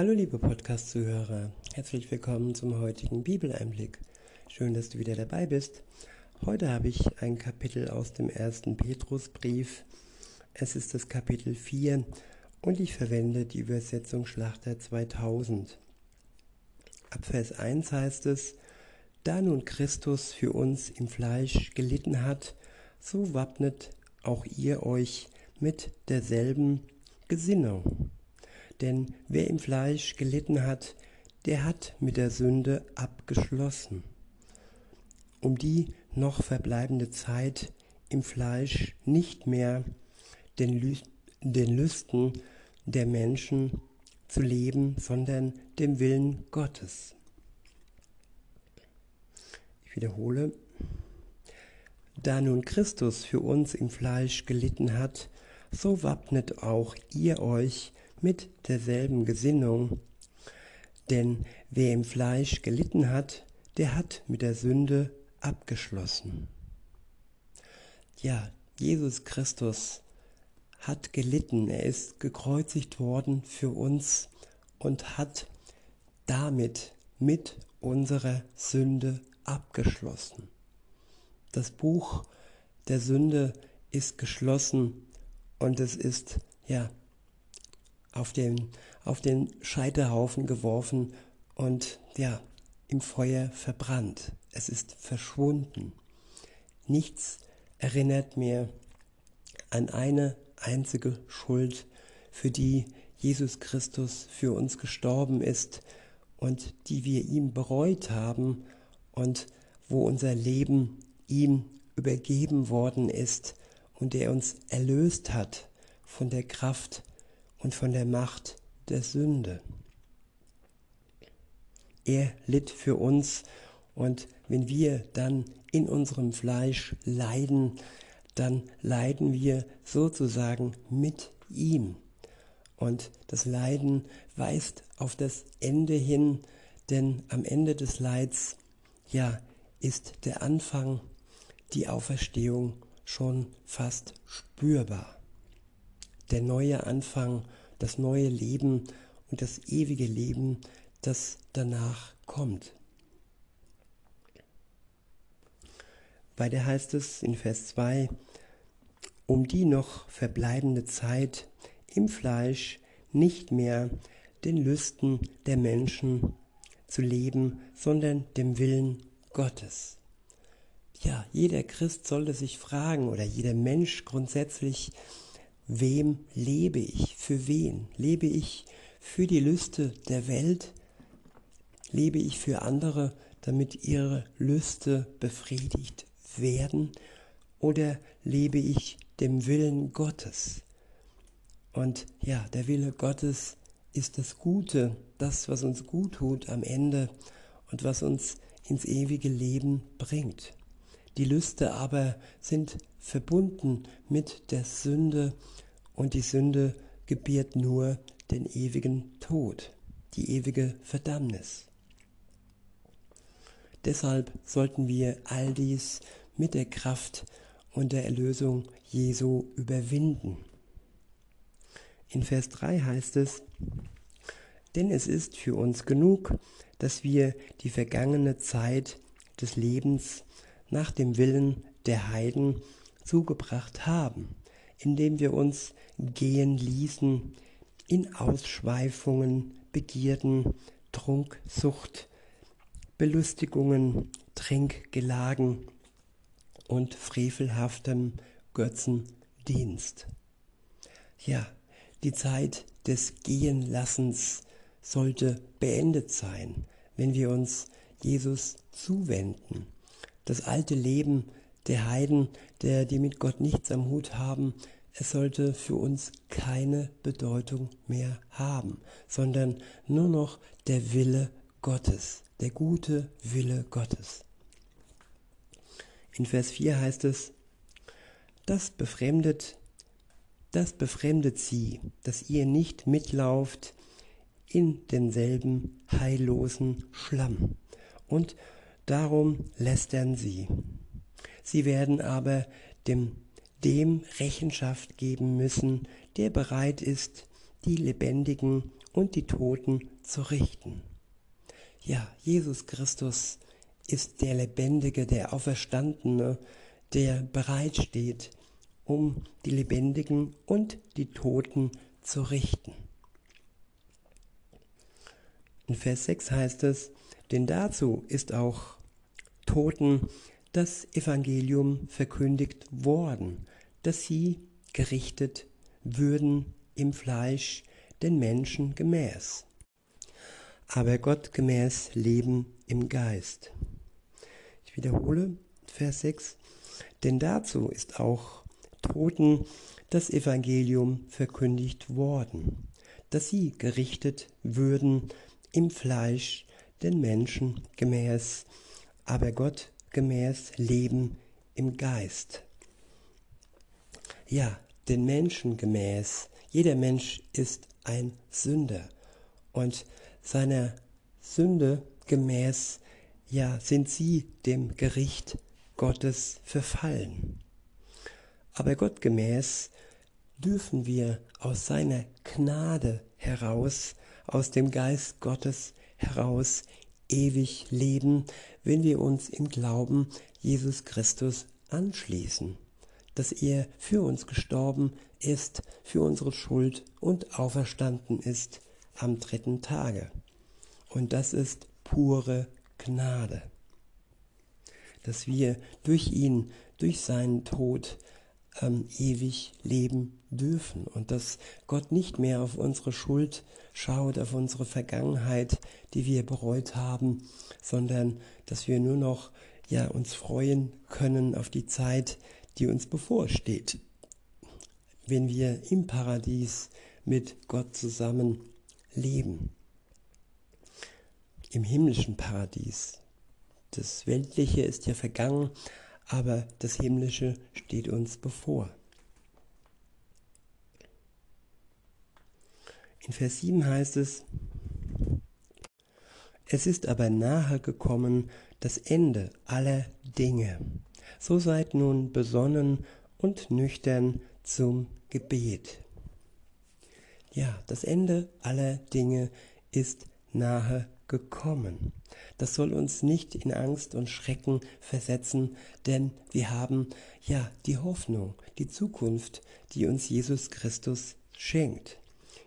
Hallo liebe Podcast-Zuhörer, herzlich willkommen zum heutigen Bibeleinblick. Schön, dass du wieder dabei bist. Heute habe ich ein Kapitel aus dem ersten Petrusbrief. Es ist das Kapitel 4 und ich verwende die Übersetzung Schlachter 2000. Ab Vers 1 heißt es, da nun Christus für uns im Fleisch gelitten hat, so wappnet auch ihr euch mit derselben Gesinnung. Denn wer im Fleisch gelitten hat, der hat mit der Sünde abgeschlossen, um die noch verbleibende Zeit im Fleisch nicht mehr den, Lü den Lüsten der Menschen zu leben, sondern dem Willen Gottes. Ich wiederhole, da nun Christus für uns im Fleisch gelitten hat, so wappnet auch ihr euch mit derselben Gesinnung. Denn wer im Fleisch gelitten hat, der hat mit der Sünde abgeschlossen. Ja, Jesus Christus hat gelitten, er ist gekreuzigt worden für uns und hat damit mit unserer Sünde abgeschlossen. Das Buch der Sünde ist geschlossen und es ist ja auf den, auf den Scheiterhaufen geworfen und ja im Feuer verbrannt. Es ist verschwunden. Nichts erinnert mehr an eine einzige Schuld, für die Jesus Christus für uns gestorben ist und die wir ihm bereut haben und wo unser Leben ihm übergeben worden ist und der uns erlöst hat von der Kraft und von der Macht der Sünde. Er litt für uns und wenn wir dann in unserem Fleisch leiden, dann leiden wir sozusagen mit ihm. Und das Leiden weist auf das Ende hin, denn am Ende des Leids, ja, ist der Anfang, die Auferstehung schon fast spürbar. Der neue Anfang, das neue Leben und das ewige Leben, das danach kommt. Weiter heißt es in Vers 2, um die noch verbleibende Zeit im Fleisch nicht mehr den Lüsten der Menschen zu leben, sondern dem Willen Gottes. Ja, jeder Christ sollte sich fragen oder jeder Mensch grundsätzlich, wem lebe ich? Für wen? Lebe ich für die Lüste der Welt? Lebe ich für andere, damit ihre Lüste befriedigt werden? Oder lebe ich dem Willen Gottes? Und ja, der Wille Gottes ist das Gute, das, was uns gut tut am Ende und was uns ins ewige Leben bringt. Die Lüste aber sind verbunden mit der Sünde und die Sünde gebiert nur den ewigen Tod, die ewige Verdammnis. Deshalb sollten wir all dies mit der Kraft und der Erlösung Jesu überwinden. In Vers 3 heißt es, denn es ist für uns genug, dass wir die vergangene Zeit des Lebens nach dem Willen der Heiden zugebracht haben, indem wir uns gehen ließen in Ausschweifungen, Begierden, Trunksucht, Belustigungen, Trinkgelagen und frevelhaftem Götzendienst. Ja, die Zeit des Gehenlassens sollte beendet sein, wenn wir uns Jesus zuwenden. Das alte Leben der Heiden, der die mit Gott nichts am Hut haben, es sollte für uns keine Bedeutung mehr haben, sondern nur noch der Wille Gottes, der gute Wille Gottes. In Vers 4 heißt es, das befremdet, das befremdet sie, dass ihr nicht mitlauft in denselben heillosen Schlamm. Und darum lästern sie. Sie werden aber dem, dem Rechenschaft geben müssen, der bereit ist, die Lebendigen und die Toten zu richten. Ja, Jesus Christus ist der Lebendige, der Auferstandene, der bereitsteht, um die Lebendigen und die Toten zu richten. In Vers 6 heißt es, denn dazu ist auch Toten das Evangelium verkündigt worden, dass sie gerichtet würden im Fleisch den Menschen gemäß, aber Gott gemäß leben im Geist. Ich wiederhole Vers 6, denn dazu ist auch Toten das Evangelium verkündigt worden, dass sie gerichtet würden im Fleisch den Menschen gemäß, aber Gott gemäß leben im Geist. Ja, den Menschen gemäß. Jeder Mensch ist ein Sünder und seiner Sünde gemäß, ja, sind sie dem Gericht Gottes verfallen. Aber Gott gemäß dürfen wir aus seiner Gnade heraus, aus dem Geist Gottes heraus ewig leben, wenn wir uns im Glauben Jesus Christus anschließen, dass er für uns gestorben ist, für unsere Schuld und auferstanden ist am dritten Tage. Und das ist pure Gnade, dass wir durch ihn, durch seinen Tod ähm, ewig leben dürfen und dass Gott nicht mehr auf unsere Schuld schaut, auf unsere Vergangenheit, die wir bereut haben, sondern dass wir nur noch ja uns freuen können auf die Zeit, die uns bevorsteht, wenn wir im Paradies mit Gott zusammen leben. Im himmlischen Paradies. Das Weltliche ist ja vergangen, aber das Himmlische steht uns bevor. In Vers 7 heißt es, es ist aber nahe gekommen das Ende aller Dinge. So seid nun besonnen und nüchtern zum Gebet. Ja, das Ende aller Dinge ist nahe gekommen. Das soll uns nicht in Angst und Schrecken versetzen, denn wir haben ja die Hoffnung, die Zukunft, die uns Jesus Christus schenkt.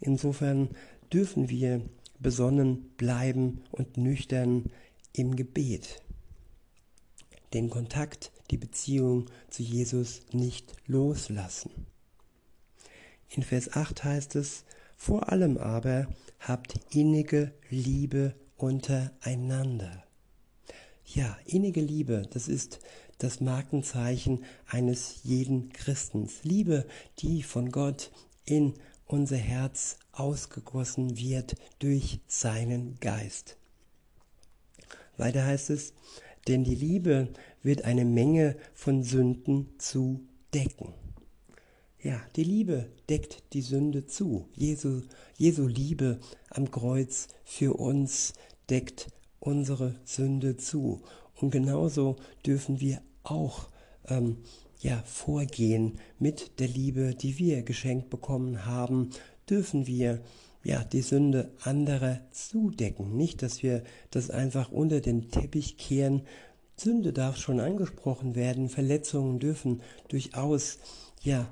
Insofern dürfen wir besonnen bleiben und nüchtern im Gebet. Den Kontakt, die Beziehung zu Jesus nicht loslassen. In Vers 8 heißt es, vor allem aber habt innige Liebe untereinander. Ja, innige Liebe, das ist das Markenzeichen eines jeden Christens. Liebe, die von Gott in unser Herz ausgegossen wird durch seinen Geist. Weiter heißt es, denn die Liebe wird eine Menge von Sünden zu decken. Ja, die Liebe deckt die Sünde zu. Jesu, Jesu Liebe am Kreuz für uns deckt unsere Sünde zu. Und genauso dürfen wir auch ähm, ja, vorgehen mit der Liebe, die wir geschenkt bekommen haben, dürfen wir ja, die Sünde anderer zudecken. Nicht, dass wir das einfach unter den Teppich kehren. Sünde darf schon angesprochen werden. Verletzungen dürfen durchaus, ja,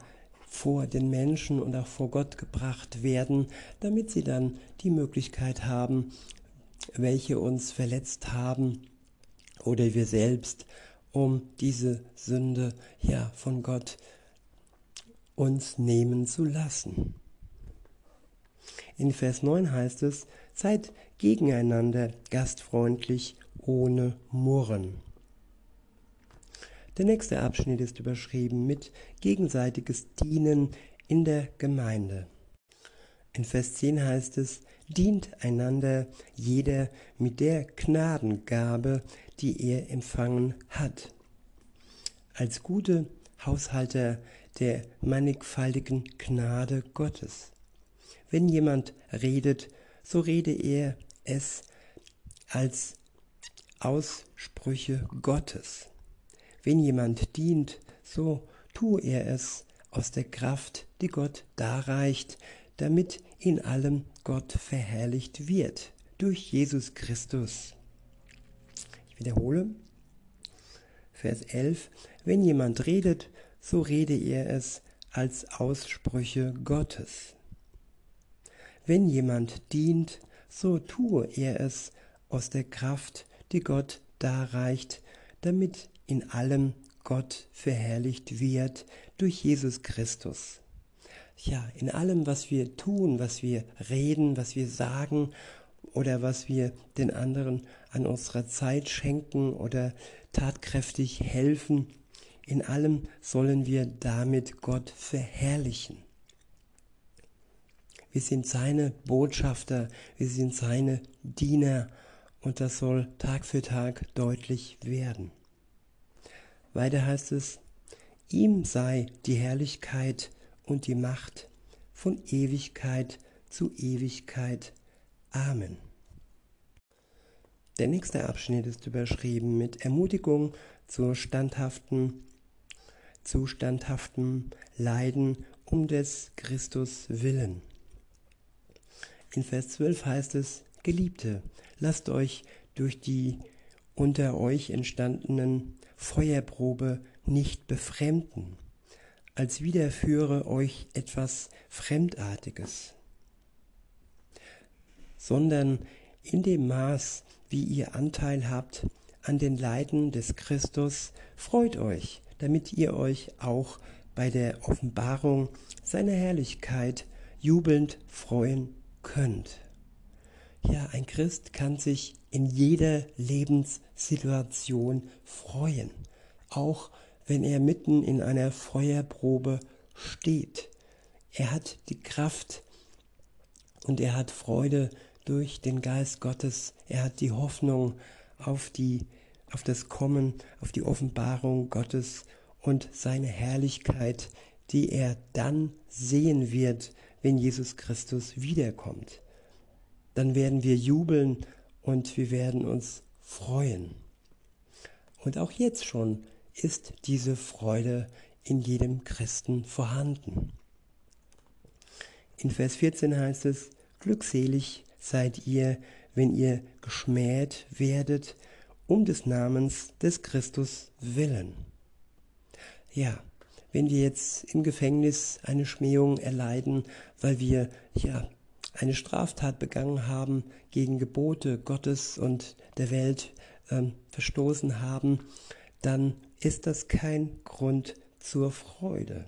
vor den Menschen und auch vor Gott gebracht werden, damit sie dann die Möglichkeit haben, welche uns verletzt haben oder wir selbst, um diese Sünde ja von Gott uns nehmen zu lassen. In Vers 9 heißt es, seid gegeneinander gastfreundlich ohne Murren. Der nächste Abschnitt ist überschrieben mit gegenseitiges Dienen in der Gemeinde. In Vers 10 heißt es, dient einander jeder mit der Gnadengabe, die er empfangen hat. Als gute Haushalter der mannigfaltigen Gnade Gottes. Wenn jemand redet, so rede er es als Aussprüche Gottes. Wenn jemand dient, so tue er es aus der Kraft, die Gott darreicht, damit in allem Gott verherrlicht wird durch Jesus Christus. Ich wiederhole, Vers 11, wenn jemand redet, so rede er es als Aussprüche Gottes. Wenn jemand dient, so tue er es aus der Kraft, die Gott darreicht, damit in allem Gott verherrlicht wird durch Jesus Christus. Ja, in allem, was wir tun, was wir reden, was wir sagen oder was wir den anderen an unserer Zeit schenken oder tatkräftig helfen, in allem sollen wir damit Gott verherrlichen. Wir sind seine Botschafter, wir sind seine Diener und das soll Tag für Tag deutlich werden. Weiter heißt es, ihm sei die Herrlichkeit und die Macht von Ewigkeit zu Ewigkeit. Amen. Der nächste Abschnitt ist überschrieben mit Ermutigung zur standhaften, zu standhaftem Leiden um des Christus willen. In Vers 12 heißt es, Geliebte, lasst euch durch die unter euch entstandenen Feuerprobe nicht befremden, als widerführe euch etwas Fremdartiges, sondern in dem Maß, wie ihr Anteil habt an den Leiden des Christus, freut euch, damit ihr euch auch bei der Offenbarung seiner Herrlichkeit jubelnd freuen könnt. Ja, ein Christ kann sich in jeder Lebenssituation freuen, auch wenn er mitten in einer Feuerprobe steht. Er hat die Kraft und er hat Freude durch den Geist Gottes. Er hat die Hoffnung auf die auf das Kommen, auf die Offenbarung Gottes und seine Herrlichkeit, die er dann sehen wird, wenn Jesus Christus wiederkommt. Dann werden wir jubeln und wir werden uns freuen. Und auch jetzt schon ist diese Freude in jedem Christen vorhanden. In Vers 14 heißt es, Glückselig seid ihr, wenn ihr geschmäht werdet, um des Namens des Christus willen. Ja, wenn wir jetzt im Gefängnis eine Schmähung erleiden, weil wir ja eine Straftat begangen haben, gegen Gebote Gottes und der Welt ähm, verstoßen haben, dann ist das kein Grund zur Freude.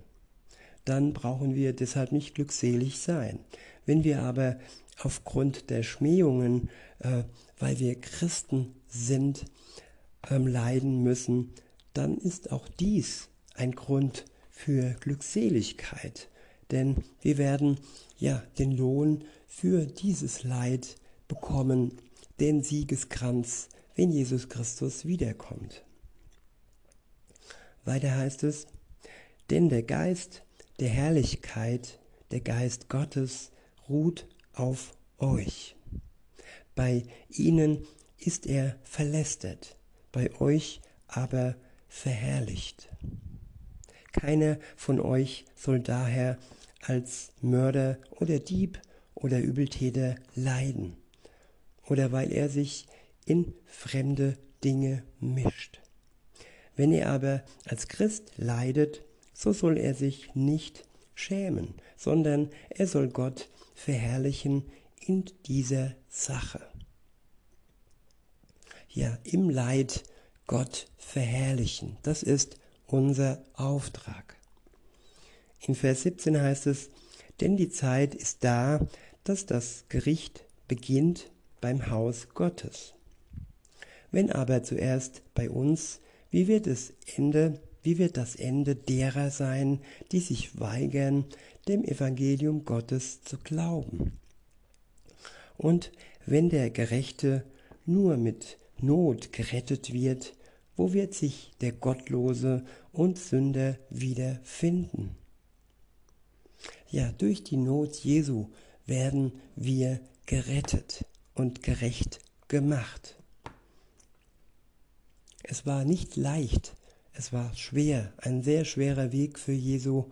Dann brauchen wir deshalb nicht glückselig sein. Wenn wir aber aufgrund der Schmähungen, äh, weil wir Christen sind, ähm, leiden müssen, dann ist auch dies ein Grund für Glückseligkeit. Denn wir werden ja den Lohn für dieses Leid bekommen, den Siegeskranz, wenn Jesus Christus wiederkommt. Weiter heißt es, denn der Geist der Herrlichkeit, der Geist Gottes ruht auf euch. Bei ihnen ist er verlästert, bei euch aber verherrlicht. Keiner von euch soll daher als Mörder oder Dieb oder Übeltäter leiden, oder weil er sich in fremde Dinge mischt. Wenn er aber als Christ leidet, so soll er sich nicht schämen, sondern er soll Gott verherrlichen in dieser Sache. Ja, im Leid Gott verherrlichen, das ist unser Auftrag. In Vers 17 heißt es, denn die Zeit ist da, dass das Gericht beginnt beim Haus Gottes. Wenn aber zuerst bei uns, wie wird es Ende, wie wird das Ende derer sein, die sich weigern, dem Evangelium Gottes zu glauben? Und wenn der Gerechte nur mit Not gerettet wird, wo wird sich der Gottlose und Sünder wiederfinden? Ja, durch die Not Jesu werden wir gerettet und gerecht gemacht. Es war nicht leicht, es war schwer, ein sehr schwerer Weg für Jesu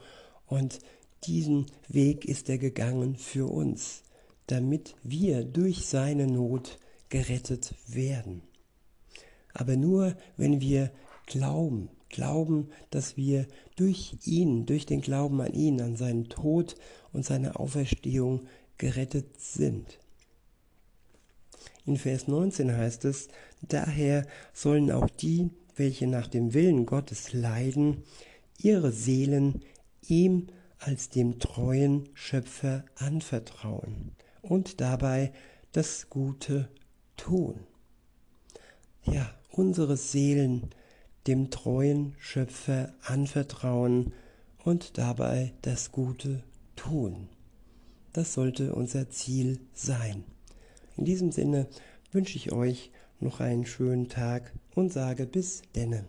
und Diesen Weg ist er gegangen für uns, damit wir durch seine Not gerettet werden. Aber nur wenn wir glauben, glauben, dass wir durch ihn, durch den Glauben an ihn, an seinen Tod und seine Auferstehung gerettet sind. In Vers 19 heißt es, daher sollen auch die, welche nach dem Willen Gottes leiden, ihre Seelen ihm als dem treuen Schöpfer anvertrauen und dabei das Gute tun. Ja, unsere Seelen dem treuen Schöpfer anvertrauen und dabei das Gute tun. Das sollte unser Ziel sein. In diesem Sinne wünsche ich euch noch einen schönen Tag und sage bis denne.